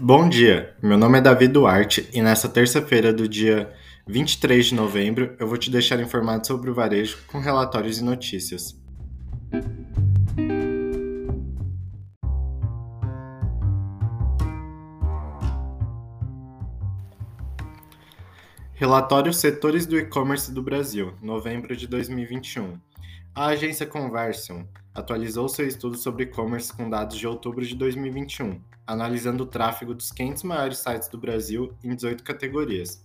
Bom dia, meu nome é Davi Duarte e nesta terça-feira do dia 23 de novembro eu vou te deixar informado sobre o varejo com relatórios e notícias. Relatório Setores do E-Commerce do Brasil, novembro de 2021. A agência Conversion atualizou seu estudo sobre e-commerce com dados de outubro de 2021, analisando o tráfego dos 500 maiores sites do Brasil em 18 categorias.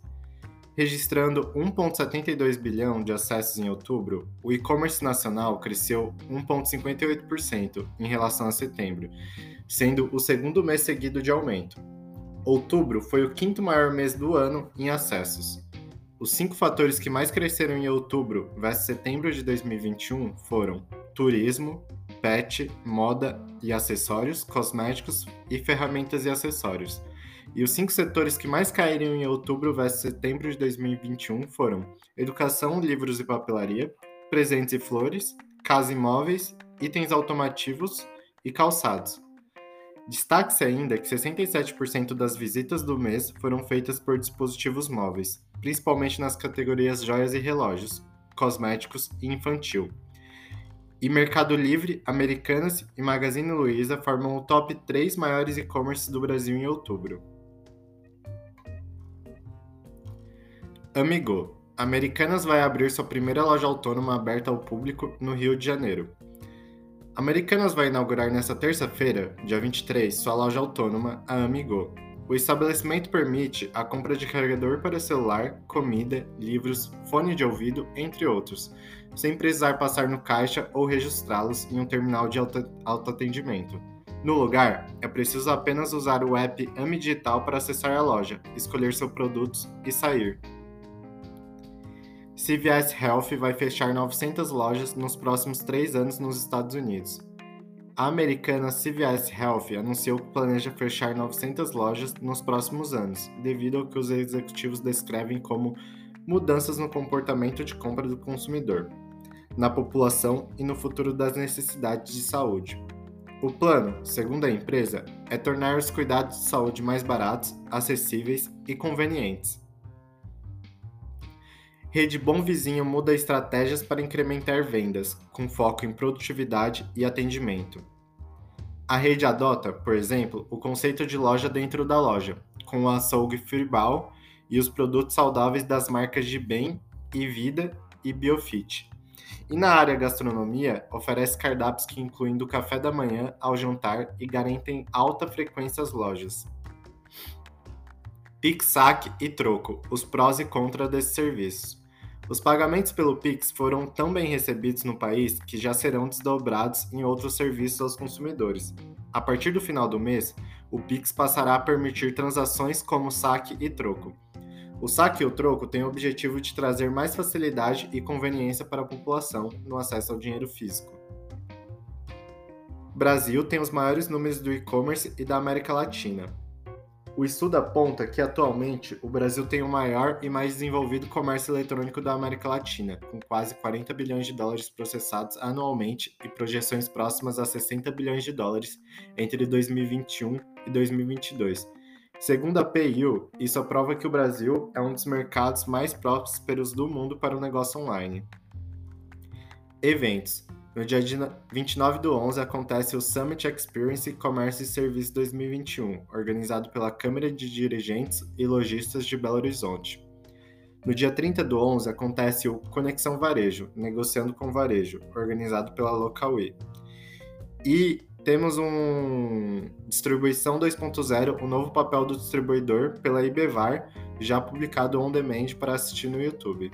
Registrando 1,72 bilhão de acessos em outubro, o e-commerce nacional cresceu 1,58% em relação a setembro, sendo o segundo mês seguido de aumento. Outubro foi o quinto maior mês do ano em acessos. Os cinco fatores que mais cresceram em outubro versus setembro de 2021 foram turismo, pet, moda e acessórios, cosméticos e ferramentas e acessórios. E os cinco setores que mais caíram em outubro versus setembro de 2021 foram educação, livros e papelaria, presentes e flores, casa e móveis, itens automotivos e calçados. Destaque-se ainda que 67% das visitas do mês foram feitas por dispositivos móveis, principalmente nas categorias joias e relógios, cosméticos e infantil. E Mercado Livre, Americanas e Magazine Luiza formam o top 3 maiores e-commerce do Brasil em outubro. Amigo. Americanas vai abrir sua primeira loja autônoma aberta ao público no Rio de Janeiro. Americanas vai inaugurar nesta terça-feira, dia 23, sua loja autônoma, a Amigo, o estabelecimento permite a compra de carregador para celular, comida, livros, fone de ouvido, entre outros, sem precisar passar no caixa ou registrá-los em um terminal de autoatendimento. No lugar, é preciso apenas usar o app AMI Digital para acessar a loja, escolher seus produtos e sair. CVS Health vai fechar 900 lojas nos próximos três anos nos Estados Unidos. A americana CVS Health anunciou que planeja fechar 900 lojas nos próximos anos, devido ao que os executivos descrevem como mudanças no comportamento de compra do consumidor, na população e no futuro das necessidades de saúde. O plano, segundo a empresa, é tornar os cuidados de saúde mais baratos, acessíveis e convenientes. Rede Bom Vizinho muda estratégias para incrementar vendas, com foco em produtividade e atendimento. A rede adota, por exemplo, o conceito de loja dentro da loja, com o açougue Firbal e os produtos saudáveis das marcas de Bem e Vida e Biofit. E na área gastronomia, oferece cardápios que incluem do café da manhã ao jantar e garantem alta frequência às lojas. Pix, saque e troco, os prós e contras desses serviços. Os pagamentos pelo Pix foram tão bem recebidos no país que já serão desdobrados em outros serviços aos consumidores. A partir do final do mês, o Pix passará a permitir transações como saque e troco. O saque e o troco têm o objetivo de trazer mais facilidade e conveniência para a população no acesso ao dinheiro físico. O Brasil tem os maiores números do e-commerce e da América Latina. O estudo aponta que atualmente o Brasil tem o maior e mais desenvolvido comércio eletrônico da América Latina, com quase 40 bilhões de dólares processados anualmente e projeções próximas a 60 bilhões de dólares entre 2021 e 2022. Segundo a PIU, isso prova que o Brasil é um dos mercados mais prósperos do mundo para o negócio online. Eventos. No dia 29 do 11 acontece o Summit Experience Commerce e Serviço 2021, organizado pela Câmara de Dirigentes e Lojistas de Belo Horizonte. No dia 30 do 11 acontece o Conexão Varejo, Negociando com Varejo, organizado pela Localwe. E temos um Distribuição 2.0, o novo papel do distribuidor, pela IBVAR, já publicado on demand para assistir no YouTube.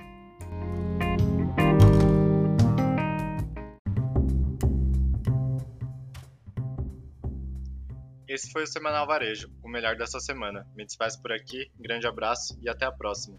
Esse foi o Semanal Varejo, o melhor dessa semana. Me despeço por aqui, grande abraço e até a próxima.